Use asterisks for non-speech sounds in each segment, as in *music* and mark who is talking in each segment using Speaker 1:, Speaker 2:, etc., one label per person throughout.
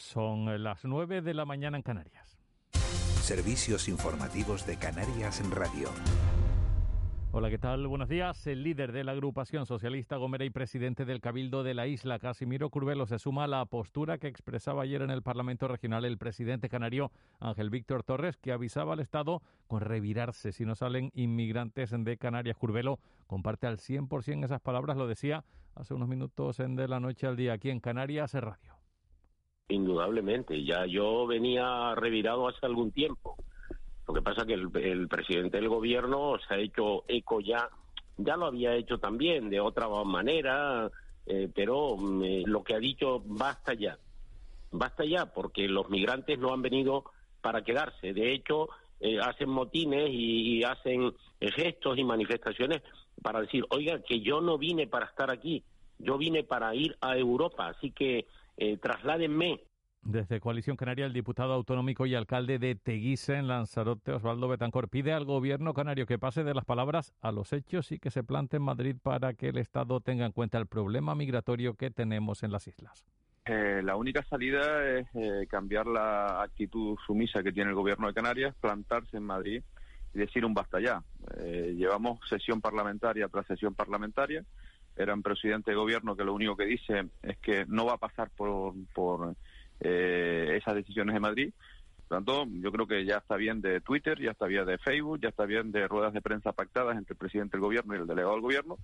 Speaker 1: Son las 9 de la mañana en Canarias.
Speaker 2: Servicios informativos de Canarias en Radio.
Speaker 1: Hola, ¿qué tal? Buenos días. El líder de la agrupación socialista Gomera y presidente del Cabildo de la isla, Casimiro Curvelo, se suma a la postura que expresaba ayer en el Parlamento Regional el presidente canario Ángel Víctor Torres, que avisaba al Estado con revirarse si no salen inmigrantes de Canarias. Curvelo comparte al 100% esas palabras, lo decía hace unos minutos en De la Noche al Día aquí en Canarias Radio.
Speaker 3: Indudablemente, ya yo venía revirado hace algún tiempo. Lo que pasa que el, presidente del gobierno se ha hecho eco ya, ya lo había hecho también de otra manera, eh, pero mm, eh, lo que ha dicho basta ya, basta ya, porque los migrantes no han venido para quedarse. De hecho, eh, hacen motines y, hacen gestos y manifestaciones para decir, oiga, que yo no vine para estar aquí, yo vine para ir a Europa, así que trasládenme
Speaker 1: desde Coalición Canaria, el diputado autonómico y alcalde de Teguise, en Lanzarote, Osvaldo Betancor, pide al gobierno canario que pase de las palabras a los hechos y que se plante en Madrid para que el Estado tenga en cuenta el problema migratorio que tenemos en las islas.
Speaker 4: Eh, la única salida es eh, cambiar la actitud sumisa que tiene el gobierno de Canarias, plantarse en Madrid y decir un basta ya. Eh, llevamos sesión parlamentaria tras sesión parlamentaria. Era un presidente de gobierno que lo único que dice es que no va a pasar por, por eh, esas decisiones de Madrid. Por lo tanto, yo creo que ya está bien de Twitter, ya está bien de Facebook, ya está bien de ruedas de prensa pactadas entre el presidente del gobierno y el delegado del gobierno,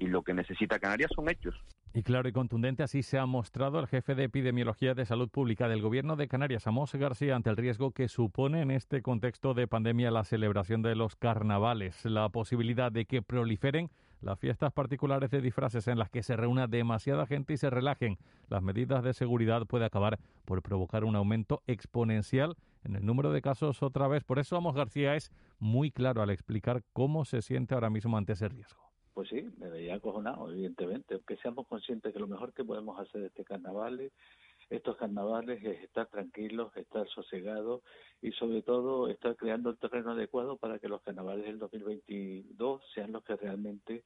Speaker 4: y lo que necesita Canarias son hechos.
Speaker 1: Y claro y contundente, así se ha mostrado el jefe de Epidemiología de Salud Pública del Gobierno de Canarias, Amos García, ante el riesgo que supone en este contexto de pandemia la celebración de los carnavales, la posibilidad de que proliferen las fiestas particulares de disfraces en las que se reúna demasiada gente y se relajen las medidas de seguridad puede acabar por provocar un aumento exponencial en el número de casos otra vez. Por eso Amos García es muy claro al explicar cómo se siente ahora mismo ante ese riesgo.
Speaker 5: Pues sí, me veía acojonado, evidentemente. Que seamos conscientes que lo mejor que podemos hacer este carnaval, estos carnavales, es estar tranquilos, estar sosegados y sobre todo estar creando el terreno adecuado para que los carnavales del 2022 sean los que realmente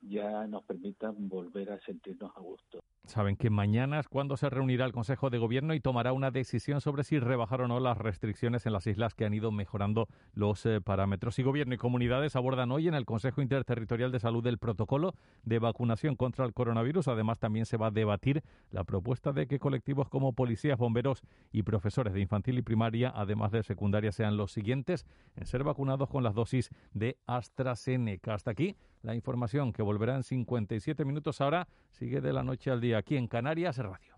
Speaker 5: ya nos permitan volver a sentirnos a gusto.
Speaker 1: Saben que mañana es cuando se reunirá el Consejo de Gobierno y tomará una decisión sobre si rebajar o no las restricciones en las islas que han ido mejorando los eh, parámetros. Y Gobierno y comunidades abordan hoy en el Consejo Interterritorial de Salud el protocolo de vacunación contra el coronavirus. Además, también se va a debatir la propuesta de que colectivos como policías, bomberos y profesores de infantil y primaria, además de secundaria, sean los siguientes en ser vacunados con las dosis de AstraZeneca. Hasta aquí la información que volverá en 57 minutos. Ahora sigue de la noche al día aquí en Canarias Radio.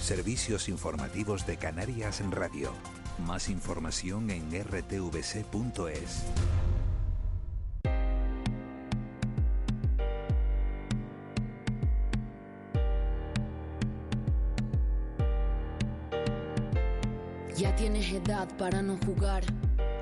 Speaker 2: Servicios informativos de Canarias en Radio. Más información en rtvc.es.
Speaker 6: Ya tienes edad para no jugar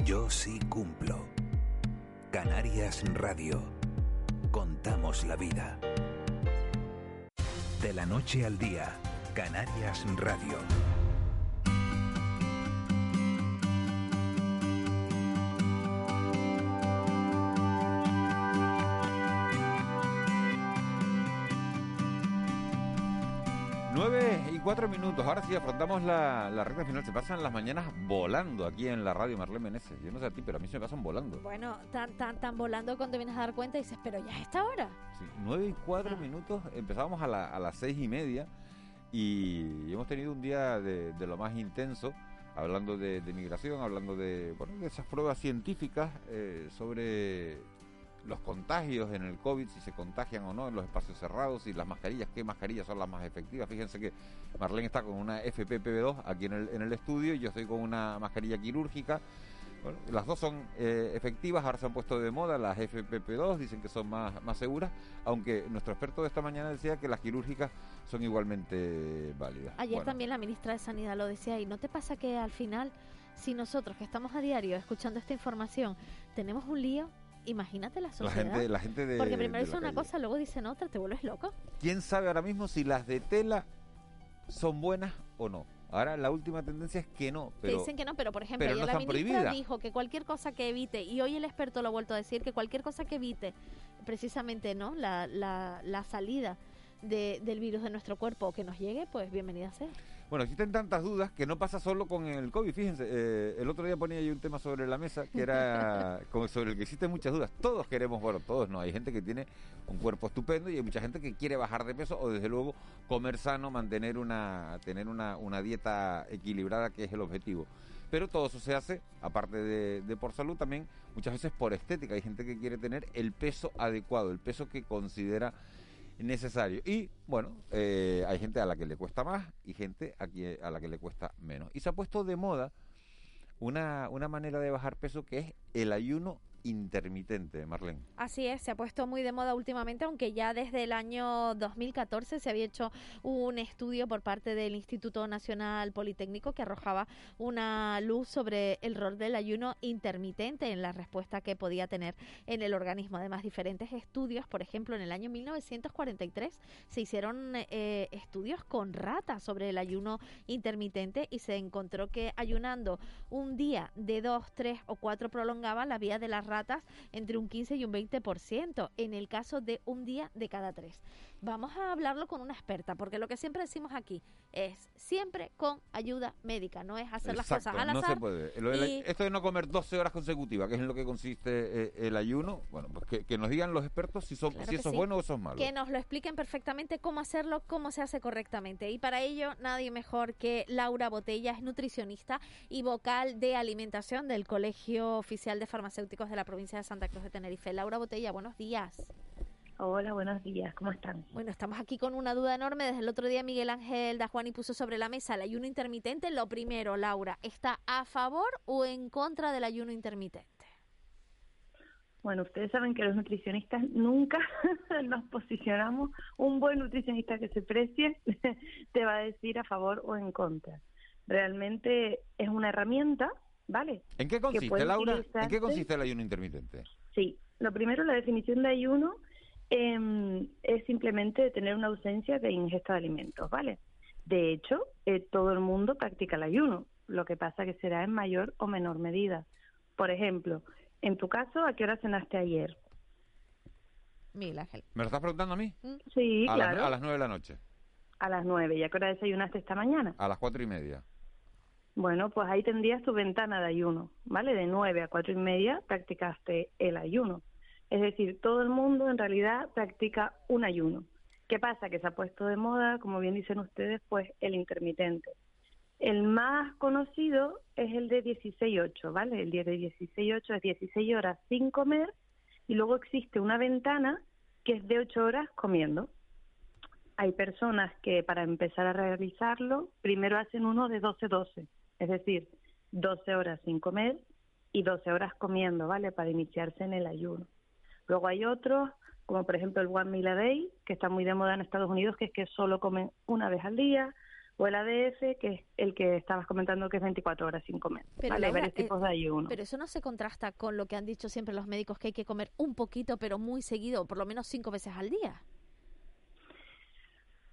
Speaker 2: Yo sí cumplo. Canarias Radio. Contamos la vida. De la noche al día, Canarias Radio.
Speaker 7: Cuatro minutos. Ahora sí afrontamos la, la recta final. Se pasan las mañanas volando aquí en la radio Marlene Meneses. Yo no sé a ti, pero a mí se me pasan volando.
Speaker 8: Bueno, tan, tan, tan volando cuando vienes a dar cuenta y dices, pero ya es esta hora.
Speaker 7: Sí, nueve y cuatro minutos. Empezábamos a, la, a las seis y media y hemos tenido un día de, de lo más intenso hablando de, de, migración, hablando de, bueno, de esas pruebas científicas eh, sobre los contagios en el COVID, si se contagian o no en los espacios cerrados, y las mascarillas, qué mascarillas son las más efectivas. Fíjense que Marlene está con una FPPB2 aquí en el, en el estudio, y yo estoy con una mascarilla quirúrgica. Bueno, las dos son eh, efectivas, ahora se han puesto de moda las FPP2, dicen que son más, más seguras, aunque nuestro experto de esta mañana decía que las quirúrgicas son igualmente válidas.
Speaker 8: Ayer
Speaker 7: Bueno,
Speaker 8: también la ministra de Sanidad lo decía y ¿no te pasa que al final, si nosotros que estamos a diario escuchando esta información, tenemos un lío? Imagínate la
Speaker 7: la
Speaker 8: sociedad.
Speaker 7: gente, la gente de.
Speaker 8: Porque primero
Speaker 7: la
Speaker 8: una cosa, luego dicen otra, te vuelves loco.
Speaker 7: ¿Quién sabe ahora mismo si las de tela son buenas o no? Ahora la última tendencia es que no, pero
Speaker 8: dicen que no, pero por ejemplo,
Speaker 7: pero no
Speaker 8: la ministra
Speaker 7: prohibidas.
Speaker 8: dijo que cualquier cosa que evite, y hoy el experto lo ha vuelto a decir, que cualquier cosa que evite precisamente no la, la, la salida de- del virus de nuestro cuerpo o que nos llegue, pues bienvenida sea.
Speaker 7: Bueno, existen tantas dudas que no pasa solo con el COVID. Fíjense, eh, el otro día ponía yo un tema sobre la mesa que era *laughs* como sobre el que existen muchas dudas. Todos queremos, bueno, todos no. Hay gente que tiene un cuerpo estupendo y hay mucha gente que quiere bajar de peso o desde luego comer sano, mantener una, tener una, una dieta equilibrada que es el objetivo. Pero todo eso se hace, aparte de, de por salud, también muchas veces por estética. Hay gente que quiere tener el peso adecuado, el peso que considera necesario. Y bueno, eh, hay gente a la que le cuesta más y gente a, que- a la que le cuesta menos. Y se ha puesto de moda una, una manera de bajar peso que es el ayuno intermitente, Marlene.
Speaker 8: Así es, se ha puesto muy de moda últimamente, aunque ya desde el año 2014 se había hecho un estudio por parte del Instituto Nacional Politécnico que arrojaba una luz sobre el rol del ayuno intermitente en la respuesta que podía tener en el organismo. Además, diferentes estudios, por ejemplo, en el año 1943 se hicieron eh, estudios con ratas sobre el ayuno intermitente y se encontró que ayunando un día de dos, tres o cuatro prolongaba la vía de las ratas entre un 15 y un 20% en el caso de un día de cada tres. Vamos a hablarlo con una experta, porque lo que siempre decimos aquí es siempre con ayuda médica, no es hacer las cosas al
Speaker 7: no se
Speaker 8: azar.
Speaker 7: puede. Lo del-
Speaker 8: y-
Speaker 7: Esto de no comer 12 horas consecutivas, que es en lo que consiste eh, el ayuno, bueno, pues que, que nos digan los expertos si, son,
Speaker 8: Claro
Speaker 7: si eso es bueno o eso es malo.
Speaker 8: que nos lo expliquen perfectamente cómo hacerlo, cómo se hace correctamente. Y para ello, nadie mejor que Laura Botella, es nutricionista y vocal de alimentación del Colegio Oficial de Farmacéuticos de la provincia de Santa Cruz de Tenerife. Laura Botella, buenos días.
Speaker 9: Hola, buenos días, ¿cómo están?
Speaker 8: Bueno, estamos aquí con una duda enorme. Desde el otro día Miguel Ángel Dajuani puso sobre la mesa el ayuno intermitente. Lo primero, Laura, ¿está a favor o en contra del ayuno intermitente?
Speaker 9: Bueno, ustedes saben que los nutricionistas nunca *laughs* nos posicionamos. Un buen nutricionista que se precie *laughs* te va a decir a favor o en contra. Realmente es una herramienta, ¿vale?
Speaker 7: ¿En qué consiste, Laura? ¿En qué consiste el ayuno intermitente?
Speaker 9: Sí, lo primero, la definición de ayuno em, es simplemente tener una ausencia de ingesta de alimentos, ¿vale? De hecho, eh, todo el mundo practica el ayuno, lo que pasa que será en mayor o menor medida. Por ejemplo, en tu caso, ¿a qué hora cenaste ayer?
Speaker 8: Ángel.
Speaker 7: ¿Me lo estás preguntando a mí?
Speaker 9: Sí,
Speaker 7: a,
Speaker 9: claro,
Speaker 7: las, a las 9 de la noche,
Speaker 9: a las nueve. ¿Y a qué hora desayunaste esta mañana?
Speaker 7: a las cuatro y media.
Speaker 9: Bueno, pues ahí tendrías tu ventana de ayuno, ¿vale? De nueve a cuatro y media practicaste el ayuno. Es decir, todo el mundo en realidad practica un ayuno. ¿Qué pasa? Que se ha puesto de moda, como bien dicen ustedes, pues el intermitente. El más conocido es el de 16-8, ¿vale? El día de 16-8 es 16 horas sin comer y luego existe una ventana que es de 8 horas comiendo. Hay personas que para empezar a realizarlo primero hacen uno de 12-12, es decir, 12 horas sin comer y 12 horas comiendo, ¿vale? Para iniciarse en el ayuno. Luego hay otros, como por ejemplo el One Meal a Day, que está muy de moda en Estados Unidos, que es que solo comen una vez al día, o el ADF, que es el que estabas comentando que es 24 horas sin comer.
Speaker 8: Pero,
Speaker 9: ¿vale? Hay
Speaker 8: Laura,
Speaker 9: varios tipos
Speaker 8: eh,
Speaker 9: de ayuno.
Speaker 8: Pero eso no se contrasta con lo que han dicho siempre los médicos, que hay que comer un poquito, pero muy seguido, por lo menos cinco veces al día.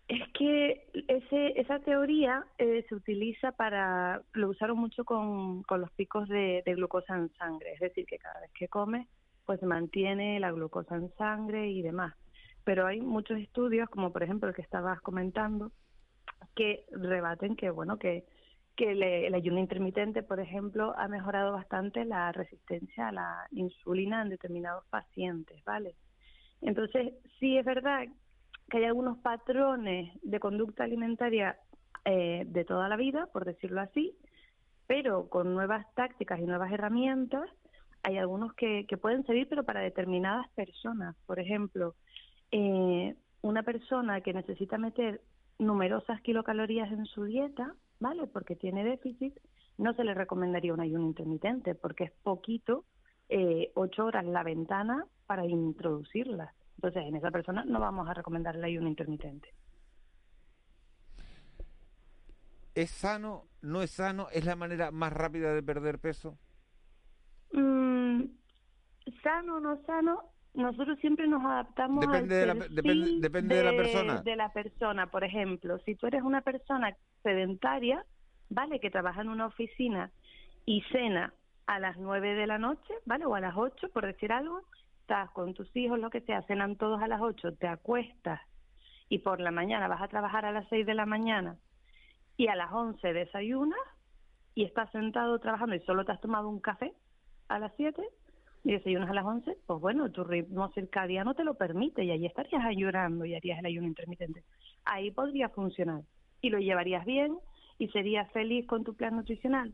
Speaker 9: Es que ese, esa teoría eh, se utiliza para, lo usaron mucho con, con los picos de, de glucosa en sangre, es decir, que cada vez que comes, pues mantiene la glucosa en sangre y demás. Pero hay muchos estudios, como por ejemplo el que estabas comentando, que rebaten que, bueno, que, que le- el ayuno intermitente, por ejemplo, ha mejorado bastante la resistencia a la insulina en determinados pacientes, ¿vale? Entonces, sí es verdad que hay algunos patrones de conducta alimentaria eh, de toda la vida, por decirlo así, pero con nuevas tácticas y nuevas herramientas, hay algunos que, que pueden servir, pero para determinadas personas. Por ejemplo, eh, una persona que necesita meter numerosas kilocalorías en su dieta, ¿vale? Porque tiene déficit, no se le recomendaría un ayuno intermitente porque es poquito, eh, ocho horas la ventana para introducirla. Entonces, en esa persona no vamos a recomendar el ayuno intermitente.
Speaker 7: ¿Es sano? ¿No es sano? ¿Es la manera más rápida de perder peso?
Speaker 9: Mm, sano o no sano, nosotros siempre nos adaptamos
Speaker 7: depende
Speaker 9: al
Speaker 7: de la, depende, depende de, la persona.
Speaker 9: De la persona, por ejemplo, si tú eres una persona sedentaria, vale, que trabaja en una oficina y cena a las nueve de la noche, vale, o a las ocho, por decir algo, estás con tus hijos, lo que sea, cenan todos a las ocho, te acuestas y por la mañana vas a trabajar a las seis de la mañana y a las once desayunas y estás sentado trabajando y solo te has tomado un café a las siete y desayunas a las 11, pues bueno, tu ritmo circadiano te lo permite y ahí estarías ayunando y harías el ayuno intermitente. Ahí podría funcionar y lo llevarías bien y serías feliz con tu plan nutricional.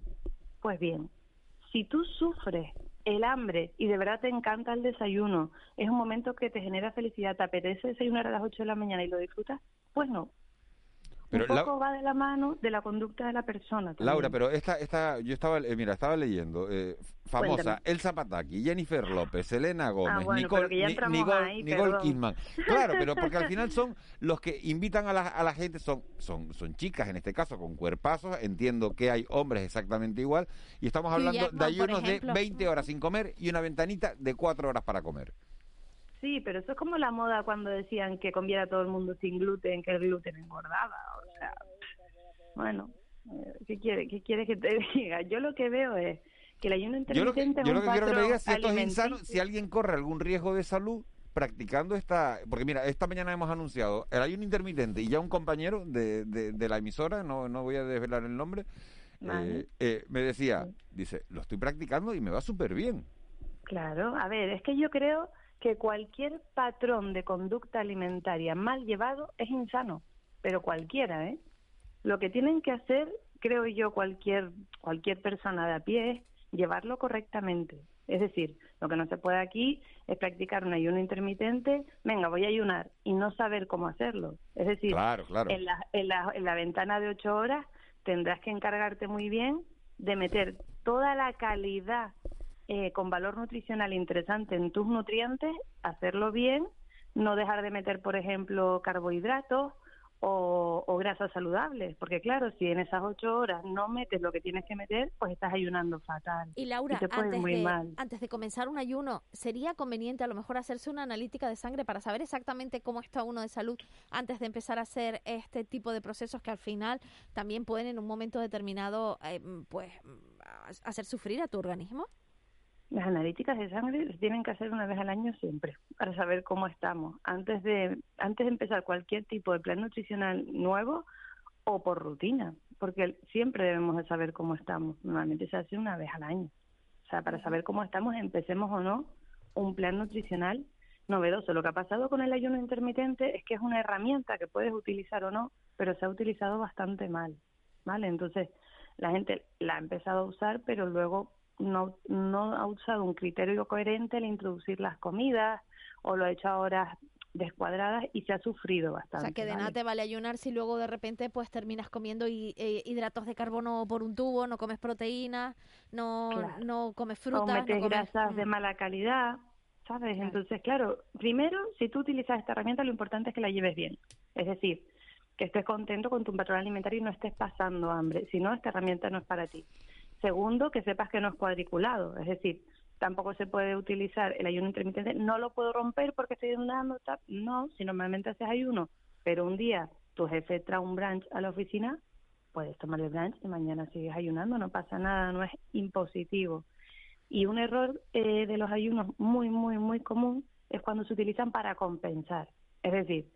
Speaker 9: Pues bien, si tú sufres el hambre y de verdad te encanta el desayuno, es un momento que te genera felicidad, te apetece desayunar a las 8 de la mañana y lo disfrutas, pues no,
Speaker 7: Pero
Speaker 9: un
Speaker 7: la-
Speaker 9: poco va de la mano de la conducta de la persona. también.
Speaker 7: Laura, pero esta, esta, yo estaba, eh, mira, estaba leyendo, eh, famosa,
Speaker 9: Cuéntame.
Speaker 7: Elsa Pataki, Jennifer López, Elena Gómez,
Speaker 9: Ah, bueno,
Speaker 7: Nicole, Ni- Nicole,
Speaker 9: ahí,
Speaker 7: Nicole. Kidman. Claro, pero porque al final son *laughs* los que invitan a la, a la gente, son, son, son chicas en este caso, con cuerpazos, entiendo que hay hombres exactamente igual, y estamos hablando
Speaker 8: Jackman,
Speaker 7: de ayunos de
Speaker 8: ejemplo.
Speaker 7: 20 horas sin comer y una ventanita de 4 horas para comer.
Speaker 9: Sí, pero eso es como la moda cuando decían que comiera todo el mundo sin gluten, que el gluten engordaba. O sea, bueno, eh, ¿qué quiere, qué quieres que te *laughs* diga? Yo lo que veo es que el ayuno
Speaker 7: Yo lo que,
Speaker 9: intermitente
Speaker 7: yo lo
Speaker 9: es
Speaker 7: que
Speaker 9: un
Speaker 7: quiero que me digas si esto es insano, si alguien corre algún riesgo de salud practicando esta... Porque mira, esta mañana hemos anunciado el ayuno intermitente y ya un compañero de, de, de la emisora, no, no voy a desvelar el nombre, eh, eh, me decía, dice, lo estoy practicando y me va súper bien.
Speaker 9: Claro, a ver, es que yo creo que cualquier patrón de conducta alimentaria mal llevado es insano, pero cualquiera, ¿eh? Lo que tienen que hacer, creo yo, cualquier cualquier persona de a pie es llevarlo correctamente. Es decir, lo que no se puede aquí es practicar un ayuno intermitente, venga, voy a ayunar y no saber cómo hacerlo. Es decir,
Speaker 7: Claro, claro.
Speaker 9: en la, en, la, en la ventana de ocho horas tendrás que encargarte muy bien de meter toda la calidad eh, con valor nutricional interesante en tus nutrientes, hacerlo bien, no dejar de meter, por ejemplo, carbohidratos o, o grasas saludables, porque claro, si en esas ocho horas no metes lo que tienes que meter, pues estás ayunando fatal.
Speaker 8: Y Laura,
Speaker 9: te
Speaker 8: antes
Speaker 9: muy
Speaker 8: de,
Speaker 9: mal.
Speaker 8: antes de comenzar un ayuno, ¿sería conveniente a lo mejor hacerse una analítica de sangre para saber exactamente cómo está uno de salud antes de empezar a hacer este tipo de procesos que al final también pueden en un momento determinado eh, pues mm, hacer sufrir a tu organismo?
Speaker 9: Las analíticas de sangre se tienen que hacer una vez al año siempre para saber cómo estamos. Antes de antes de empezar cualquier tipo de plan nutricional nuevo o por rutina, porque siempre debemos de saber cómo estamos. Normalmente se hace una vez al año. O sea, para saber cómo estamos, empecemos o no un plan nutricional novedoso. Lo que ha pasado con el ayuno intermitente es que es una herramienta que puedes utilizar o no, pero se ha utilizado bastante mal, ¿vale? Entonces, la gente la ha empezado a usar, pero luego no, no ha usado un criterio coherente al introducir las comidas o lo ha hecho a horas descuadradas y se ha sufrido
Speaker 8: O
Speaker 9: bastante.
Speaker 8: sea, que de
Speaker 9: ¿vale?
Speaker 8: nada te vale ayunar si luego de repente pues terminas comiendo hi- eh, hidratos de carbono por un tubo, no comes proteínas, no,
Speaker 9: Claro.
Speaker 8: no comes
Speaker 9: o
Speaker 8: frutas, no
Speaker 9: metes
Speaker 8: comes...
Speaker 9: grasas de
Speaker 8: Mm.
Speaker 9: mala calidad, ¿sabes? Entonces, claro, primero, si tú utilizas esta herramienta, lo importante es que la lleves bien. Es decir, que estés contento con tu patrón alimentario y no estés pasando hambre. Si no, esta herramienta no es para ti. Segundo, que sepas que no es cuadriculado. Es decir, tampoco se puede utilizar el ayuno intermitente. No lo puedo romper porque estoy ayunando. No, si normalmente haces ayuno, pero un día tu jefe trae un brunch a la oficina, puedes tomar el brunch y mañana sigues ayunando. No pasa nada, no es impositivo. Y un error eh, de los ayunos muy, muy, muy común es cuando se utilizan para compensar. Es decir,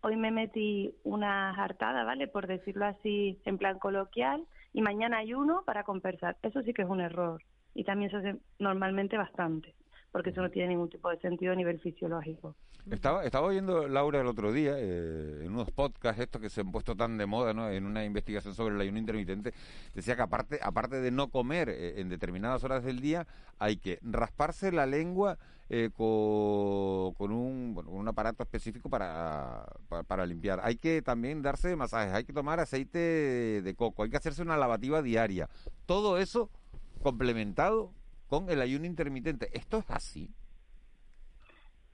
Speaker 9: hoy me metí una jartada, ¿vale? Por decirlo así, en plan coloquial, y mañana ayuno para compensar. Eso sí que es un error. Y también se hace normalmente bastante. Porque eso no tiene ningún tipo de sentido a nivel fisiológico.
Speaker 7: Estaba, estaba oyendo Laura el otro día eh, en unos podcasts estos que se han puesto tan de moda, ¿no? En una investigación sobre el ayuno intermitente, decía que aparte, aparte de no comer eh, en determinadas horas del día, hay que rasparse la lengua eh, con, con un, un aparato específico para, para, para limpiar. Hay que también darse masajes, hay que tomar aceite de coco, hay que hacerse una lavativa diaria. Todo eso complementado con el ayuno intermitente. ¿Esto es así?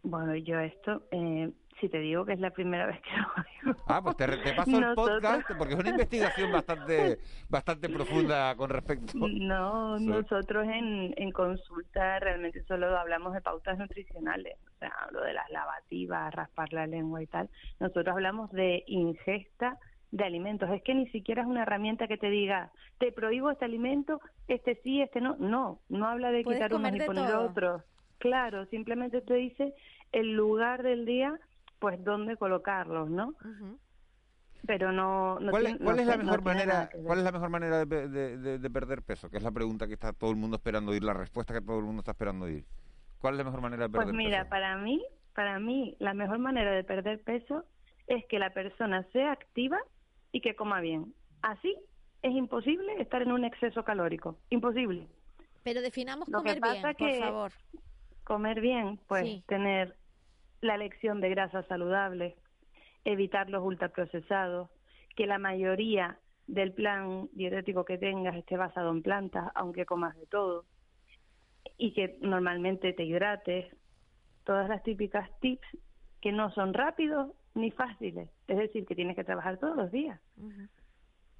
Speaker 9: Bueno, yo esto, eh, si te digo que es la primera *laughs* vez que lo oigo.
Speaker 7: Ah, pues te, te paso el podcast porque es una investigación bastante *laughs* bastante profunda con respecto.
Speaker 9: No,
Speaker 7: Sí.
Speaker 9: nosotros en, en consulta realmente solo hablamos de pautas nutricionales, o sea, lo de las lavativas, raspar la lengua y tal. Nosotros hablamos de ingesta de alimentos. Es que ni siquiera es una herramienta que te diga, te prohíbo este alimento, este sí, este no. No, no habla de quitar unos y poner
Speaker 8: todo.
Speaker 9: otros. Claro, simplemente te dice el lugar del día, pues dónde colocarlos, ¿no?
Speaker 8: Ujú.
Speaker 9: Pero no. no
Speaker 7: ¿Cuál, es-
Speaker 9: tiene-
Speaker 7: cuál
Speaker 9: no
Speaker 7: es la
Speaker 9: no
Speaker 7: mejor
Speaker 9: nada
Speaker 7: manera cuál es la mejor manera de, de- de- de perder peso? Que es la pregunta que está todo el mundo esperando oír, la respuesta que todo el mundo está esperando oír. ¿Cuál es la mejor manera de perder
Speaker 9: Pues mira,
Speaker 7: peso?
Speaker 9: para mí, para mí, la mejor manera de perder peso es que la persona sea activa y que coma bien. Así es imposible estar en un exceso calórico. Imposible.
Speaker 8: Pero definamos
Speaker 9: Lo que
Speaker 8: comer
Speaker 9: pasa
Speaker 8: bien, por
Speaker 9: que-
Speaker 8: favor.
Speaker 9: Comer bien, pues
Speaker 8: Sí.
Speaker 9: tener la elección de grasas saludables, evitar los ultraprocesados, que la mayoría del plan dietético que tengas esté basado en plantas, aunque comas de todo, y que normalmente te hidrates, todas las típicas tips que no son rápidos ni fáciles, es decir, que tienes que trabajar todos los días.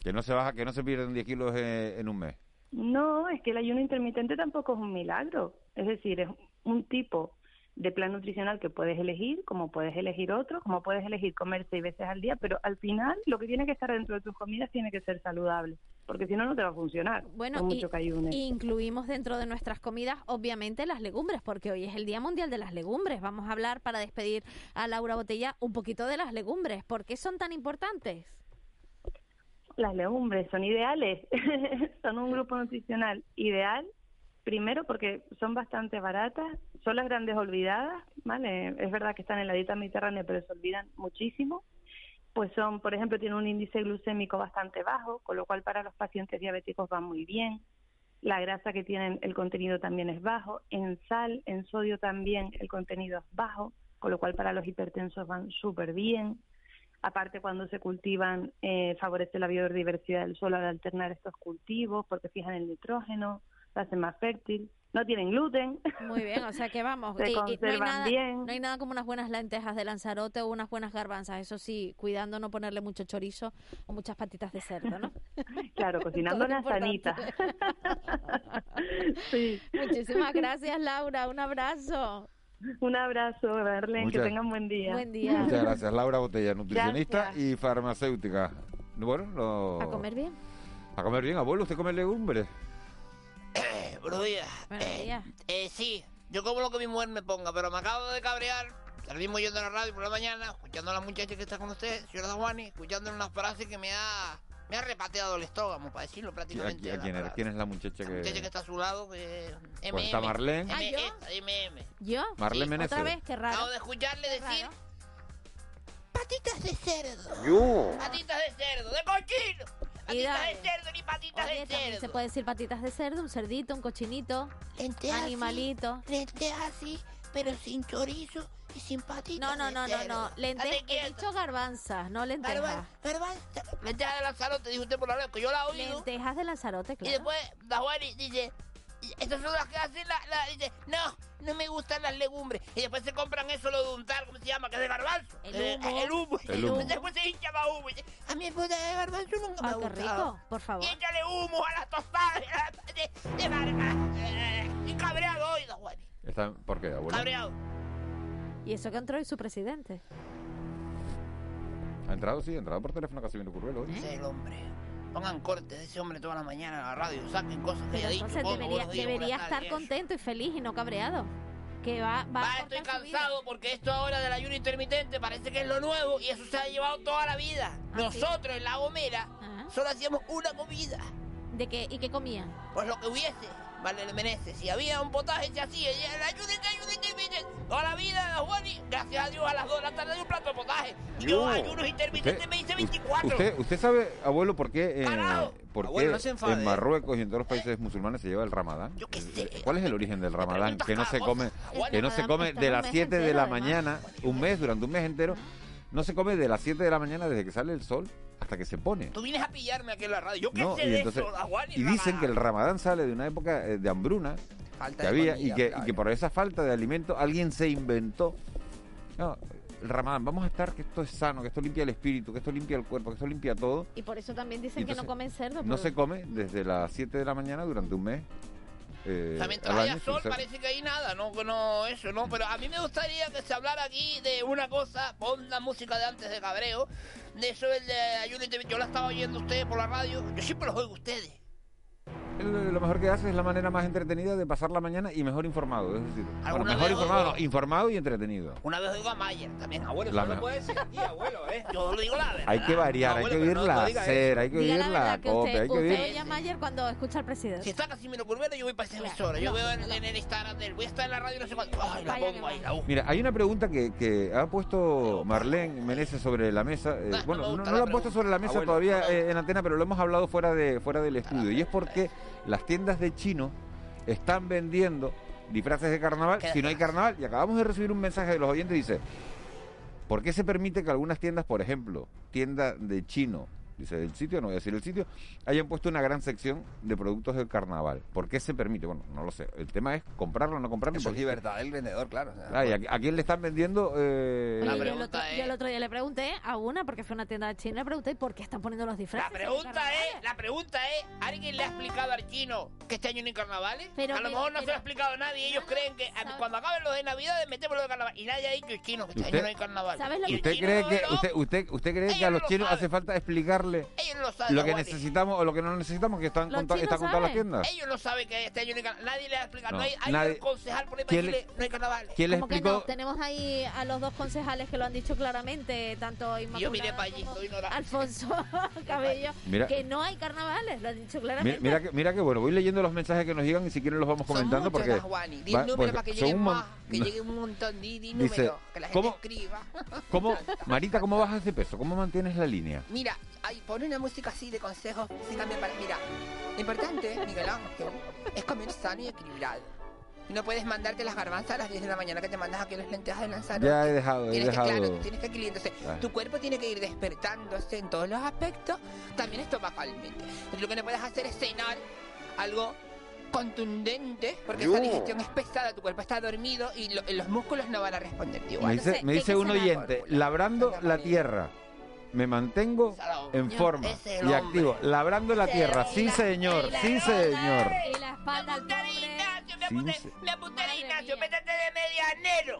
Speaker 7: Que no se baja, que no se pierden 10 kilos eh, en un mes.
Speaker 9: No, es que el ayuno intermitente tampoco es un milagro. Es decir, es un tipo de plan nutricional que puedes elegir, como puedes elegir otro, como puedes elegir comer seis veces al día, pero al final lo que tiene que estar dentro de tus comidas tiene que ser saludable, porque si no, no te va a funcionar.
Speaker 8: Bueno, y,
Speaker 9: mucho ayunes.
Speaker 8: y incluimos dentro de nuestras comidas, obviamente, las legumbres, porque hoy es el Día Mundial de las Legumbres. Vamos a hablar, para despedir a Laura Botella, un poquito de las legumbres. ¿Por qué son tan importantes?
Speaker 9: Las legumbres son ideales, *laughs* son un grupo nutricional ideal, primero porque son bastante baratas, son las grandes olvidadas, ¿vale? Es verdad que están en la dieta mediterránea, pero se olvidan muchísimo. Pues son, por ejemplo, tienen un índice glucémico bastante bajo, con lo cual para los pacientes diabéticos van muy bien. La grasa que tienen, el contenido también es bajo. En sal, en sodio también el contenido es bajo, con lo cual para los hipertensos van súper bien. Aparte, cuando se cultivan, eh, favorece la biodiversidad del suelo al alternar estos cultivos, porque fijan el nitrógeno, hacen más fértil. No tienen gluten.
Speaker 8: Muy bien, o sea que vamos. *laughs*
Speaker 9: Se
Speaker 8: y- y no, hay nada,
Speaker 9: bien.
Speaker 8: no hay nada como unas buenas lentejas de Lanzarote o unas buenas garbanzas. Eso sí, cuidando no ponerle mucho chorizo o muchas patitas de cerdo, ¿no? *laughs*
Speaker 9: Claro, cocinando
Speaker 8: Todo
Speaker 9: una sanita. *laughs* sí.
Speaker 8: Muchísimas gracias, Laura. Un abrazo.
Speaker 9: Un abrazo, Marlene, que tengan buen día.
Speaker 8: Buen día.
Speaker 7: Muchas gracias, Laura Botella, nutricionista
Speaker 9: Gracias.
Speaker 7: y farmacéutica. Bueno, lo-
Speaker 8: A comer bien.
Speaker 7: A comer bien, abuelo, ¿usted come legumbres?
Speaker 10: Eh, buenos días.
Speaker 8: Buenos
Speaker 10: Eh,
Speaker 8: días.
Speaker 10: eh, sí, yo como lo que mi mujer me ponga, pero me acabo de cabrear. Mismo yendo a la radio por la mañana, escuchando a la muchacha que está con usted, señora Juani, escuchando unas frases que me ha, me ha repateado el estómago, para decirlo
Speaker 7: ¿A,
Speaker 10: prácticamente.
Speaker 7: a quién, era?
Speaker 10: verdad.
Speaker 7: ¿Quién es la muchacha
Speaker 10: La muchacha que
Speaker 7: que...?
Speaker 10: está a su lado, que MM.
Speaker 7: Pues está Marlene.
Speaker 8: Ah,
Speaker 10: M-
Speaker 8: ¿yo?
Speaker 10: MM.
Speaker 8: ¿Yo?
Speaker 7: Marlene
Speaker 10: Sí,
Speaker 7: Menezes.
Speaker 8: Otra vez, qué raro.
Speaker 10: Acabo de escucharle decir patitas de cerdo.
Speaker 7: Yo.
Speaker 10: Patitas de cerdo, de cochino. Patitas de cerdo ni patitas
Speaker 8: Oye,
Speaker 10: de
Speaker 8: también se
Speaker 10: cerdo.
Speaker 8: puede decir patitas de cerdo, un cerdito, un cochinito,
Speaker 10: Lentejas así,
Speaker 8: animalito.
Speaker 10: lentejas así, pero sin chorizo y sin patitas
Speaker 8: No, no,
Speaker 10: de
Speaker 8: no, no,
Speaker 10: cerdo.
Speaker 8: no. Lentejas, he dicho garbanzas, no lentejas.
Speaker 10: Garban- garbanza. Lentejas de Lanzarote, dijo usted por la ley, que yo la oído.
Speaker 8: Lentejas de Lanzarote,
Speaker 10: Y
Speaker 8: claro.
Speaker 10: después, Dajuani dice, estas son las que hacen la, la- Dice, no, no me gustan las legumbres. Y después se compran eso, lo de untar, ¿cómo se llama? Que es de garbanzo.
Speaker 8: El
Speaker 10: Eh,
Speaker 8: humo.
Speaker 10: el humo.
Speaker 7: El humo.
Speaker 10: Después se hincha más humo. Y dice, a mi esposa de garbanzo nunca me ha
Speaker 8: qué
Speaker 10: gustado.
Speaker 8: rico, por favor.
Speaker 10: Y échale humo a las tostadas de, la- de, de garbanzo. Eh, Y cabreado hoy, Dajuani.
Speaker 7: Está, ¿Por qué, abuelo?
Speaker 10: Cabreado.
Speaker 8: Y eso que entró hoy su presidente.
Speaker 7: ¿Ha entrado? Sí, ha entrado por teléfono casi viendo Curvelo hoy.
Speaker 10: Es el hombre. Pongan cortes de ese hombre toda la mañana en la radio. Saquen cosas que haya dicho.
Speaker 8: entonces debería,
Speaker 10: días,
Speaker 8: debería estar contento y feliz y no cabreado. Que va, va
Speaker 10: Va,
Speaker 8: a
Speaker 10: estoy cansado porque esto ahora del ayuno intermitente parece que es lo nuevo y eso se ha llevado toda la vida.
Speaker 8: ¿Ah, sí?
Speaker 10: Nosotros en La Gomera
Speaker 8: Ah.
Speaker 10: solo hacíamos una comida.
Speaker 8: ¿De qué? ¿Y qué comían?
Speaker 10: Pues lo que hubiese, vale, Meneses. Si había un potaje, se hacía. Y ayúdate, ayúdate, ayúdate. Toda la vida, Juani, gracias a Dios, a las 2 de la tarde hay un plato de potaje. Y yo,
Speaker 7: No.
Speaker 10: ayunos intermitentes, me hice 24.
Speaker 7: Usted, usted sabe, abuelo, por qué, eh, por
Speaker 10: Abuelo,
Speaker 7: qué
Speaker 10: no
Speaker 7: en
Speaker 10: ¿eh?
Speaker 7: Marruecos y en todos los países musulmanes se lleva el ramadán? Eh, ¿Cuál es el origen del ramadán? Que no se come, que no se come de las 7 de la mañana, un mes, durante un mes entero, no se come de las 7 de la mañana desde que sale el sol hasta que se pone.
Speaker 10: Tú vienes a pillarme aquí en la radio. Yo qué
Speaker 7: No,
Speaker 10: sé
Speaker 7: y
Speaker 10: de
Speaker 7: entonces
Speaker 10: eso, Juani.
Speaker 7: y dicen que el ramadán sale de una época eh, de hambruna
Speaker 10: Falta
Speaker 7: que
Speaker 10: de
Speaker 7: había
Speaker 10: comida,
Speaker 7: y que, y por esa falta de alimento alguien se inventó no, el ramadán vamos a estar que esto es sano que esto limpia el espíritu que esto limpia el cuerpo que esto limpia todo
Speaker 8: Y por eso también dicen
Speaker 7: Y
Speaker 8: que no comen cerdo.
Speaker 7: no
Speaker 8: por-
Speaker 7: se come desde las 7 de la mañana durante un mes eh,
Speaker 10: O sea, mientras haya sol parece que hay nada, no, no, eso, no, pero a mí me gustaría que se hablara aquí de una cosa, pon la música de antes de Cabreo, de eso el de Ayúdate, yo la estaba oyendo ustedes por la radio, yo siempre los oigo a ustedes.
Speaker 7: Lo mejor que hace es la manera más entretenida de pasar la mañana y mejor informado es decir bueno,
Speaker 10: ¿Alguna
Speaker 7: mejor informado
Speaker 10: oigo?
Speaker 7: no, informado y entretenido
Speaker 10: Una vez oigo a Mayer también, abuelo,
Speaker 7: La
Speaker 10: eso no puede decir aquí, abuelo, ¿eh? Yo lo digo la verdad.
Speaker 7: hay que variar hay que
Speaker 10: no-
Speaker 7: hacer
Speaker 10: eso.
Speaker 7: hay que
Speaker 8: Diga la
Speaker 7: cope,
Speaker 8: usted,
Speaker 7: hay que
Speaker 8: usted
Speaker 7: oír
Speaker 8: oye a Mayer cuando escucha al presidente.
Speaker 10: Si está Casimiro Curbero, yo voy para esa emisora. Yo veo en, en el Instagram de él. Voy a estar en la radio no sé cuánto. Ay, la pongo ahí, la.
Speaker 7: Mira, hay una pregunta que, que ha puesto Marlene Meneses sobre la mesa. eh,
Speaker 10: Ah, no
Speaker 7: bueno, no,
Speaker 10: la
Speaker 7: lo ha puesto sobre la mesa
Speaker 10: Abuelo,
Speaker 7: todavía eh, en antena, pero lo hemos hablado fuera de fuera del estudio. Y es porque las tiendas de chino están vendiendo disfraces de carnaval
Speaker 10: ¿Qué
Speaker 7: si no hay carnaval. Y acabamos de recibir un mensaje de los oyentes dice, ¿por qué se permite que algunas tiendas, por ejemplo, tienda de chino, dice del sitio, no voy a decir el sitio, hayan puesto una gran sección de productos del carnaval? ¿Por qué se permite? Bueno, no lo sé. El tema es comprarlo o no comprarlo.
Speaker 11: Eso es libertad del vendedor, claro. o sea,
Speaker 7: Ah, ¿y a, a quién le están vendiendo? eh,
Speaker 8: Oye, yo, el otro, yo el otro día le pregunté a una, porque fue una tienda de china, le pregunté ¿por qué están poniendo los disfraces.
Speaker 10: La pregunta es, la pregunta es, ¿alguien le ha explicado al chino que este año no hay carnavales?
Speaker 8: Pero
Speaker 10: a lo
Speaker 8: que-
Speaker 10: mejor no se lo ha explicado nadie. Ellos creen que a- cuando acaben los de Navidades metemos los de carnaval. Y nadie ha dicho el chino que este
Speaker 7: ¿Usted-
Speaker 10: año no hay carnaval.
Speaker 8: ¿Sabes lo
Speaker 10: el
Speaker 7: ¿Usted cree que
Speaker 10: lo-
Speaker 7: usted usted usted cree que a los chinos hace falta explicarle
Speaker 10: Ellos lo saben.
Speaker 7: lo que necesitamos o lo que no necesitamos que están con, ta-
Speaker 10: chinos
Speaker 7: están con todas las tiendas?
Speaker 10: Ellos no saben que este año no hay carnaval. Nadie le ha explicado. No,
Speaker 7: No,
Speaker 10: hay, hay
Speaker 7: nadie-
Speaker 10: un concejal por ahí para
Speaker 7: ¿Quién le-
Speaker 10: decirle no hay carnaval.
Speaker 7: ¿Quién les
Speaker 8: Como que
Speaker 7: explicó?
Speaker 8: no, tenemos ahí a los dos concejales que lo han dicho claramente, tanto Inmaculada
Speaker 10: Yo miré para allí, soy.
Speaker 8: Alfonso *laughs* Cabello,
Speaker 7: Mira-
Speaker 8: que no hay carnavales, lo han dicho claramente.
Speaker 7: Mira, que, mira que bueno, voy leyendo los mensajes que nos llegan y si quieren los vamos comentando porque
Speaker 10: Juani. Di
Speaker 7: va- porque
Speaker 10: para que
Speaker 7: son
Speaker 10: lleguen más. Que llegue un montón. Di, di
Speaker 7: Dice,
Speaker 10: número. Que la gente
Speaker 7: ¿cómo-
Speaker 10: escriba.
Speaker 7: ¿Cómo, *laughs* Marita, cómo bajas de peso? ¿Cómo mantienes la línea?
Speaker 10: Mira, ahí pone una música así de consejos. Sí, también para. Mira, lo importante, Miguel Ángel, es comer sano y equilibrado. No puedes mandarte las garbanzas a las 10 de la mañana que te mandas aquí las lentejas de Lanzarote.
Speaker 7: Ya he dejado, he
Speaker 10: Tienes que,
Speaker 7: dejado.
Speaker 10: claro, tienes que equilibrar. Entonces,
Speaker 7: Ah.
Speaker 10: tu cuerpo tiene que ir despertándose en todos los aspectos, también estomacalmente. Lo que no puedes hacer es cenar algo contundente, porque esa digestión es pesada, tu cuerpo está dormido y lo- los músculos no van a responder igual.
Speaker 7: Me dice, me dice un oyente, labrando la tierra. Me mantengo en forma y activo. Labrando la tierra. Sí, señor. Sí, señor.
Speaker 8: Y la espalda al pobre.
Speaker 7: Sí, se-
Speaker 10: Me apunté al gimnasio, métete de medianero.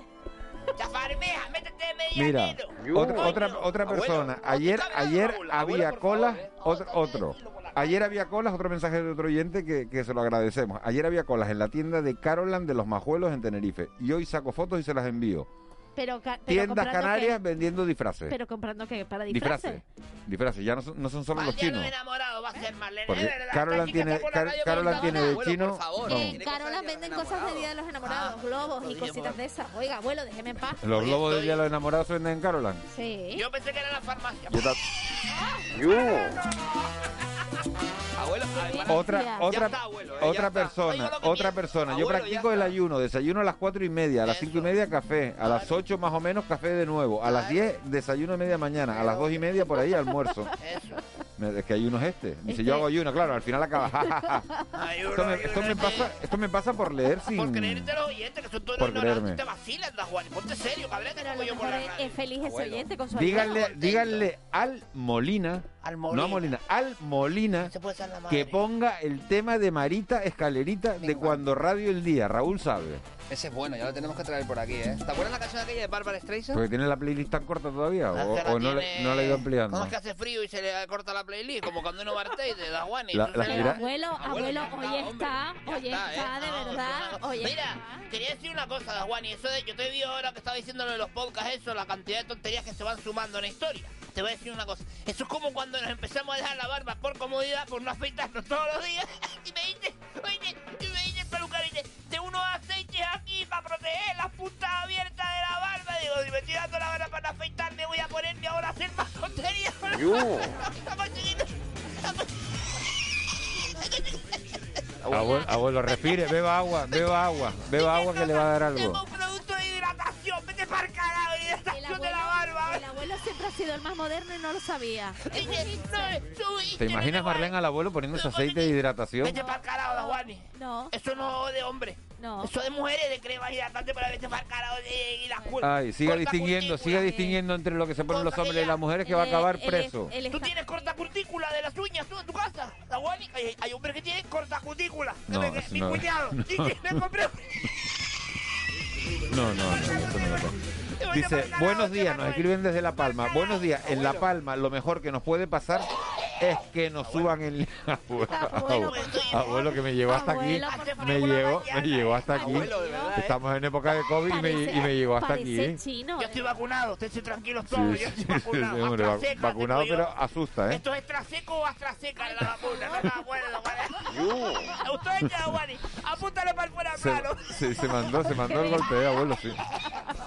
Speaker 10: Chafarmeja, métete de
Speaker 7: Mira,
Speaker 10: medianero.
Speaker 7: otra, otra, otra persona. Ayer, ayer había colas, otro, otro. Ayer había colas, otro mensaje de otro oyente que, que se lo agradecemos. Ayer había colas en la tienda de Carolan de los Majuelos en Tenerife. Y hoy saco fotos y se las envío.
Speaker 8: Pero, ca- pero
Speaker 7: Tiendas canarias
Speaker 8: qué?
Speaker 7: vendiendo disfraces.
Speaker 8: Pero comprando que para disfraces.
Speaker 7: Disfraces. Disfraces. Ya no son, no son solo los chinos.
Speaker 10: enamorado va a ser Marlene.
Speaker 7: Porque Carolan tiene, Car- Carolan tiene de
Speaker 10: Abuelo,
Speaker 7: chino.
Speaker 10: por favor.
Speaker 7: no.
Speaker 8: En Carola venden cosas de Día de los Enamorados, globos y cositas de esas. Oiga, abuelo, déjeme en paz.
Speaker 7: Los globos del día de los enamorados se venden en Carolan.
Speaker 8: Sí.
Speaker 10: Yo pensé que era en la farmacia.
Speaker 7: Yo Otra, otra,
Speaker 10: está, abuelo, eh,
Speaker 7: otra persona, otra persona. Yo
Speaker 10: Abuelo,
Speaker 7: practico el ayuno, desayuno a las cuatro y media, a las cinco y media café, a las ocho más o menos café de nuevo, a las diez desayuno de media mañana, a las dos y media por ahí almuerzo. *laughs*
Speaker 10: Eso.
Speaker 7: Es que ayuno es este. Dice,
Speaker 10: Este-
Speaker 7: yo hago ayuno, claro, al final acaba. *laughs* Esto me, esto me pasa, esto me pasa por leer sin...
Speaker 10: Por creerte los oyentes que son todos
Speaker 7: Por
Speaker 10: ignorantes
Speaker 7: creerme.
Speaker 10: te vacilan, da Juan. Ponte serio, cabrón, que
Speaker 8: Pero a
Speaker 10: tengo
Speaker 8: lo
Speaker 10: yo por
Speaker 8: mejor
Speaker 10: la
Speaker 8: es,
Speaker 10: radio.
Speaker 8: es feliz ese
Speaker 10: Abuelo.
Speaker 8: oyente con su
Speaker 7: Díganle, díganle al Molina, no a Molina, al Molina
Speaker 10: Se puede ser la madre.
Speaker 7: que ponga el tema de Marita Escalerita de cuando Radio El Día, Raúl sabe.
Speaker 11: Ese es bueno, ya lo tenemos que traer por aquí, ¿eh? ¿Te acuerdas la canción aquella de Barbara Streisand?
Speaker 7: Porque tiene la playlist tan corta todavía o, no, le, no la ha ido ampliando.
Speaker 10: ¿Cómo es que hace frío y se le corta la playlist? Como cuando uno parte de da Juan. y
Speaker 7: La-
Speaker 10: le-
Speaker 7: mira-
Speaker 8: Abuelo, abuelo, hoy está, hoy
Speaker 10: está,
Speaker 8: está,
Speaker 10: ¿eh?
Speaker 8: de
Speaker 10: No,
Speaker 8: verdad.
Speaker 10: no, Mira, quería decir una cosa, da Juan, y eso de, yo te vi ahora que estaba diciendo lo de los podcasts, eso, la cantidad de tonterías que se van sumando en la historia. te voy a decir una cosa. Eso es como cuando nos empezamos a dejar la barba por comodidad, por no afeitarnos *laughs* todos los días. Y me dice, oye, y me dice el peluquero, dice, de unos aceites aquí para proteger las puntas abiertas de la barba. Digo, si me estoy dando la barba para afeitarme, voy a ponerme ahora a hacer más tonterías.
Speaker 7: Yo. *laughs* Abuelo, abuelo, respire, beba agua, beba agua, beba agua que le va a dar
Speaker 10: Tengo
Speaker 7: algo.
Speaker 10: un producto de hidratación, vete para el carajo, hidratación de la
Speaker 8: abuelo,
Speaker 10: barba.
Speaker 8: el abuelo siempre ha sido el más moderno y no lo sabía. *laughs*
Speaker 7: ¿Te imaginas Marlene al abuelo poniéndose aceite de hidratación?
Speaker 10: Vete para el carajo, Dajuani.
Speaker 8: No,
Speaker 10: Eso no es de hombre.
Speaker 8: No.
Speaker 10: Eso de mujeres de crema hidratante para el carajo y, y la cul-
Speaker 7: Ay, siga distinguiendo, siga distinguiendo entre lo que se ponen los hombres y las mujeres que va a acabar preso.
Speaker 8: él
Speaker 10: ¿Tú
Speaker 8: está-
Speaker 10: tienes corta cutícula de las uñas tú en tu casa, Dajuani? Hay, hay hombres que tienen corta cutícula.
Speaker 7: No,
Speaker 10: me- mi
Speaker 7: no-
Speaker 10: cuñado. *laughs* Y que me compré.
Speaker 7: No, no, no, eso no lo *laughs* puedo. Dice, buenos días, nos escriben desde La Palma. Buenos días, en La Palma lo mejor que nos puede pasar es que nos suban el... *laughs* Abuelo,
Speaker 8: Abuelo,
Speaker 7: abuelo, que me llevó hasta aquí, me llegó, me llegó hasta aquí.
Speaker 11: Abuelo, de verdad, ¿eh?
Speaker 7: Estamos en época de COVID y me, y me llegó hasta aquí. ¿eh?
Speaker 10: Yo estoy
Speaker 8: ¿eh?
Speaker 10: vacunado, ustedes tranquilos todos.
Speaker 7: sí,
Speaker 10: yo estoy vacunado.
Speaker 7: sí, hombre, va-
Speaker 10: AstraZeneca
Speaker 7: vacunado pero asusta, ¿eh?
Speaker 10: ¿Esto es extraseco o astraseca la vacuna? No me acuerdo. ¿vale? Usted ya, Wani. Apúntale para el fuera plano.
Speaker 7: se, se mandó, se mandó el golpe, abuelo, sí.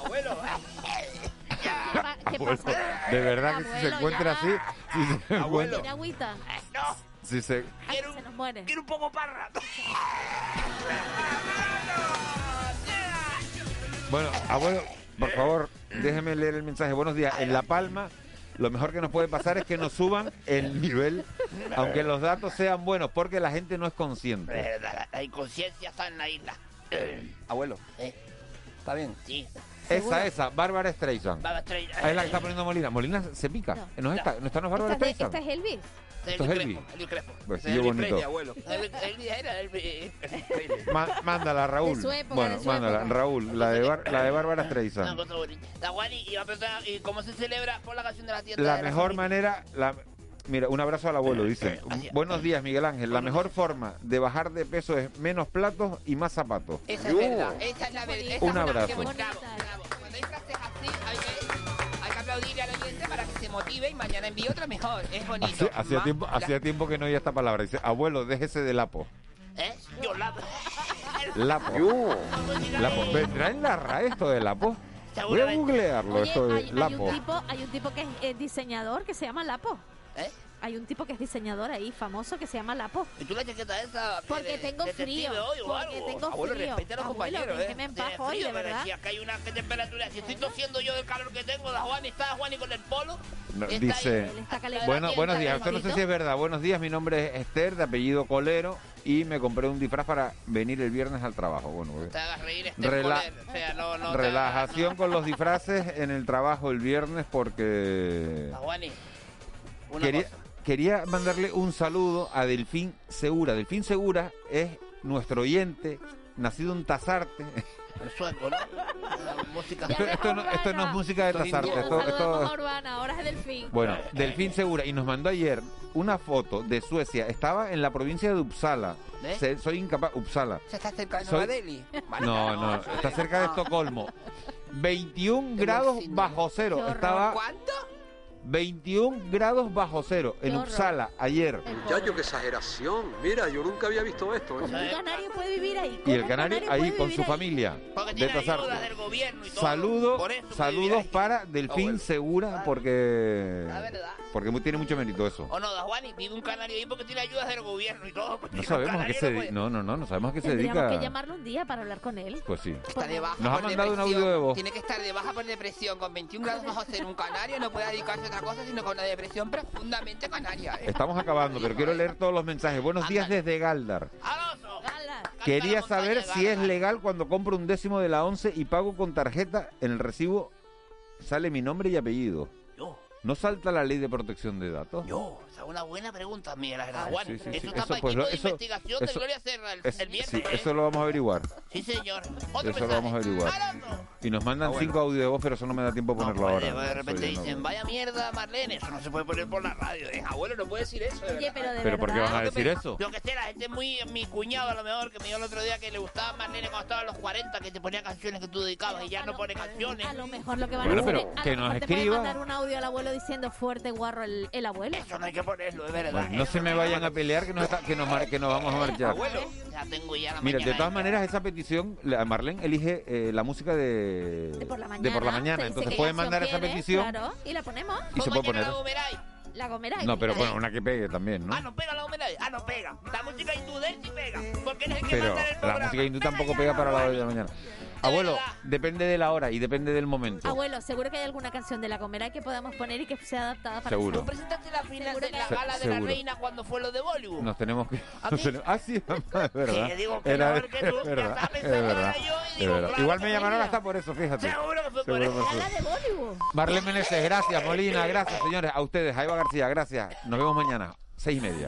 Speaker 10: Abuelo.
Speaker 8: ¿Qué pa- *laughs* ¿Qué
Speaker 7: Abuelo,
Speaker 8: pasa?
Speaker 7: de verdad que si se
Speaker 8: Abuelo,
Speaker 7: encuentra
Speaker 8: ya.
Speaker 7: así, si se encuentra,
Speaker 8: ¿Tiene agüita?
Speaker 10: No,
Speaker 7: si se,
Speaker 8: Ay,
Speaker 10: quiero
Speaker 8: se nos
Speaker 10: un,
Speaker 8: muere.
Speaker 10: quiero un poco parra. *laughs* *laughs*
Speaker 7: Bueno, abuelo, por favor, déjeme leer el mensaje. Buenos días. En La Palma, lo mejor que nos puede pasar es que nos suban el nivel, aunque los datos sean buenos, porque la gente no es consciente.
Speaker 10: La inconsciencia está en la isla.
Speaker 11: Abuelo,
Speaker 10: ¿Eh?
Speaker 11: ¿está bien?
Speaker 10: Sí,
Speaker 7: Esa, esa, Bárbara Streisand.
Speaker 10: va a estrella.
Speaker 7: Ah, Es la que está poniendo Molina. Molina se pica.
Speaker 8: No.
Speaker 7: ¿No está, ¿no está no es Bárbara
Speaker 8: Esta es, de-
Speaker 7: Streisand?
Speaker 8: esta es Elvis.
Speaker 7: esto es Elvis.
Speaker 10: Elvis Crespo.
Speaker 7: Pues
Speaker 11: Elvis Presley,
Speaker 7: bonito.
Speaker 11: abuelo.
Speaker 10: Elvis era Elvis. *laughs*
Speaker 7: Mándala, Raúl.
Speaker 8: De su época,
Speaker 7: bueno,
Speaker 8: de su
Speaker 7: mándala,
Speaker 8: época.
Speaker 7: Raúl, la de, Bar- la de Bárbara Streisand.
Speaker 10: cosa bonita. Daguani, y, va a ¿y cómo se celebra por la canción de la tienda?
Speaker 7: La
Speaker 10: de la
Speaker 7: mejor manera, la, mira, un abrazo al abuelo, dice.
Speaker 10: Gracias.
Speaker 7: Buenos días, Miguel Ángel. La mejor forma de bajar de peso es menos platos y más zapatos.
Speaker 10: Esa es verdad, esa es la verdad. esa
Speaker 7: Un abrazo.
Speaker 10: Bravo, bravo. Cuando hay frases así, hay que, hay que aplaudirle al oyente para que se motive y mañana envíe otra mejor. Es bonito.
Speaker 7: Hacía, tiempo,
Speaker 10: la-
Speaker 7: hacía tiempo que no oía esta palabra. Dice, abuelo, déjese de lapo.
Speaker 10: ¿Eh? Yo la...
Speaker 7: Lapo. Lapo. ¿Vendrá en la RAE esto de lapo? Voy a googlearlo,
Speaker 8: Oye,
Speaker 7: esto de
Speaker 8: hay, hay
Speaker 7: lapo.
Speaker 8: un tipo, hay un tipo que es, eh, diseñador que se llama Lapo.
Speaker 10: ¿Eh?
Speaker 8: Hay un tipo que es diseñador ahí, famoso, que se llama Lapo.
Speaker 10: ¿Y tú la chaqueta esa?
Speaker 8: Porque
Speaker 10: de-
Speaker 8: tengo frío,
Speaker 10: hoy o
Speaker 8: porque
Speaker 10: algo?
Speaker 8: tengo
Speaker 10: Abuelo,
Speaker 8: frío.
Speaker 10: respete a los
Speaker 8: Abuelo,
Speaker 10: compañeros, ¿eh?
Speaker 8: paz
Speaker 10: Tienes
Speaker 8: hoy, de verdad.
Speaker 10: Si acá hay una ¿qué temperatura. Si estoy tosiendo yo del calor que tengo, da Juan y está Juan y con el polo.
Speaker 7: No,
Speaker 10: está
Speaker 7: dice,
Speaker 8: Él está
Speaker 7: bueno, buenos días. Esto no sé si es verdad. Buenos días, mi nombre es Esther, de apellido Colero, y me compré un disfraz para venir el viernes al trabajo. Bueno,
Speaker 10: No te hagas reír este
Speaker 7: Rela-.
Speaker 10: O sea, no, no
Speaker 7: relajación
Speaker 10: hagas-
Speaker 7: con los disfraces en el trabajo el viernes porque
Speaker 10: Da Juani, una
Speaker 7: quería,
Speaker 10: cosa.
Speaker 7: quería mandarle un saludo a Delfín Segura. Delfín Segura es nuestro oyente, nacido en Tazarte. *laughs*
Speaker 10: El sueco, ¿no? Música.
Speaker 7: Esto, esto no, esto no es música de Tazarte. Esto, esto-
Speaker 8: Urbana, ahora es Delfín.
Speaker 7: Bueno, Delfín Segura. Y nos mandó ayer una foto de Suecia. Estaba en la provincia de Uppsala.
Speaker 10: ¿Eh?
Speaker 7: Se- soy incapaz. Uppsala.
Speaker 10: ¿Se está cerca de
Speaker 7: Soy-
Speaker 10: Nueva Delhi? Vale,
Speaker 7: No, no, está
Speaker 10: es-
Speaker 7: cerca de. Estocolmo. *laughs* 21 grados bajo cero. Estaba
Speaker 10: ¿Cuánto?
Speaker 7: 21 grados bajo cero en. Uppsala ayer.
Speaker 8: El
Speaker 12: Muchacho, qué exageración. Mira, yo nunca había visto esto. ¿eh?
Speaker 8: ¿Cómo un canario puede vivir ahí?
Speaker 7: Y
Speaker 8: ¿Cómo
Speaker 7: el canario ahí
Speaker 8: puede
Speaker 7: con
Speaker 8: vivir
Speaker 7: su
Speaker 8: ahí?
Speaker 7: familia
Speaker 10: Porque
Speaker 7: de
Speaker 10: tiene ayudas
Speaker 7: Tazarte.
Speaker 10: del gobierno y todo.
Speaker 7: Saludos,
Speaker 10: Por eso puede
Speaker 7: saludos para Delfín
Speaker 11: Abuelo.
Speaker 7: Segura porque
Speaker 10: La verdad.
Speaker 7: porque tiene mucho mérito eso.
Speaker 10: O no, da Juan y vive un canario ahí porque tiene ayudas del gobierno y todo. porque
Speaker 7: No sabemos a qué se dedica. No, no, no, no sabemos a qué se dedica.
Speaker 8: que llamarlo un día para hablar con él.
Speaker 7: Pues sí.
Speaker 10: Está de baja
Speaker 7: Nos ha mandado un audio de voz.
Speaker 10: Tiene que estar de baja por depresión. Con 21 grados bajo cero un canario no puede dedicarse otra cosa sino con una depresión profundamente canaria. ¿eh?
Speaker 7: Estamos acabando, pero quiero leer todos los mensajes. Buenos días desde Galdar. Quería saber si es legal cuando compro un décimo de la once y pago con tarjeta. En el recibo sale mi nombre y apellido. ¿No salta la ley de protección de datos?
Speaker 10: yo. Esa es una buena pregunta, Miguel Ángel
Speaker 7: Ah,
Speaker 10: Juan.
Speaker 7: sí, sí,
Speaker 10: eso
Speaker 7: sí.
Speaker 10: está
Speaker 7: Eso,
Speaker 10: para
Speaker 7: pues,
Speaker 10: equipo
Speaker 7: lo-
Speaker 10: de
Speaker 7: eso-
Speaker 10: investigación de
Speaker 7: eso-
Speaker 10: Gloria Serra el,
Speaker 7: Es-
Speaker 10: el viernes.
Speaker 7: sí,
Speaker 10: ¿eh?
Speaker 7: eso lo vamos a averiguar.
Speaker 10: Sí, señor. Otro
Speaker 7: Eso lo
Speaker 10: mensaje.
Speaker 7: vamos a averiguar.
Speaker 10: Alonso.
Speaker 7: Y nos mandan cinco audios de voz, pero eso no me da tiempo a
Speaker 10: No
Speaker 7: ponerlo
Speaker 10: puede,
Speaker 7: ahora.
Speaker 10: de
Speaker 7: No,
Speaker 10: repente
Speaker 7: soy- no-
Speaker 10: dicen, vaya mierda, Marlene, eso no se puede poner por la radio. ¿eh? Abuelo, no puede decir eso, de
Speaker 8: Oye, pero de
Speaker 7: ¿Pero por qué van a decir eso?
Speaker 10: Yo que sé, la gente es muy... Mi cuñado, a lo mejor, que me dio el otro día que le gustaba Marlene cuando estaba a los 40, que te ponía canciones que tú dedicabas y ya no
Speaker 8: lo-
Speaker 10: pone canciones.
Speaker 8: A lo mejor lo que van
Speaker 7: Bueno,
Speaker 8: a hacer
Speaker 7: pero
Speaker 8: es- a
Speaker 7: que
Speaker 8: lo
Speaker 7: nos escriba.
Speaker 8: mandar un audio al abuelo abuelo diciendo fuerte guarro el, el abuelo.
Speaker 10: Eso no hay que ponerlo, de verdad.
Speaker 7: Bueno, no se me vayan a pelear que nos, está- que nos, mar- que nos vamos a marchar.
Speaker 10: Abuelo, ya tengo ya la
Speaker 7: Mira, de todas maneras, esa petición, la- Marlene elige eh, la música de,
Speaker 8: De por la mañana.
Speaker 7: de por la mañana. Entonces pueden mandar esa
Speaker 8: quiere,
Speaker 7: petición
Speaker 8: Claro, y la ponemos.
Speaker 7: y se puede poner.
Speaker 10: La.
Speaker 8: La gomera.
Speaker 7: No, pero bueno, una que pegue también, ¿no?
Speaker 10: Ah, no pega la Gomeray. Ah, no pega. La música hindú de él sí pega. Porque él es el que
Speaker 7: Pero
Speaker 10: manda el
Speaker 7: la
Speaker 10: programa.
Speaker 7: música hindú tampoco pega para la hora de la mañana. Abuelo, depende de la hora y depende del momento.
Speaker 8: Abuelo, seguro que hay alguna canción de la gomera que podamos poner y que sea adaptada para
Speaker 7: Seguro.
Speaker 10: ¿Tú presentaste la final de la
Speaker 7: Se-
Speaker 10: gala de la
Speaker 7: seguro.
Speaker 10: reina cuando fue lo de Bollywood?
Speaker 7: Nos tenemos que...
Speaker 10: ¿A
Speaker 7: nos
Speaker 10: ti?
Speaker 7: tenemos- Ah, sí, *laughs* es verdad.
Speaker 10: Sí, digo que
Speaker 7: Era-
Speaker 10: mejor que tú,
Speaker 7: es
Speaker 10: ya
Speaker 7: verdad,
Speaker 10: sabes,
Speaker 7: es verdad,
Speaker 10: era yo y
Speaker 7: es
Speaker 10: digo,
Speaker 7: verdad.
Speaker 10: claro
Speaker 7: Igual me llamaron hasta por eso, fíjate.
Speaker 10: Seguro que fue por
Speaker 7: Seguro
Speaker 10: eso.
Speaker 7: por eso.
Speaker 8: La de Bollywood.
Speaker 7: Marlene Meneses, gracias. Molina, gracias, señores. A ustedes, a Eva García, gracias. Nos vemos mañana, seis y media.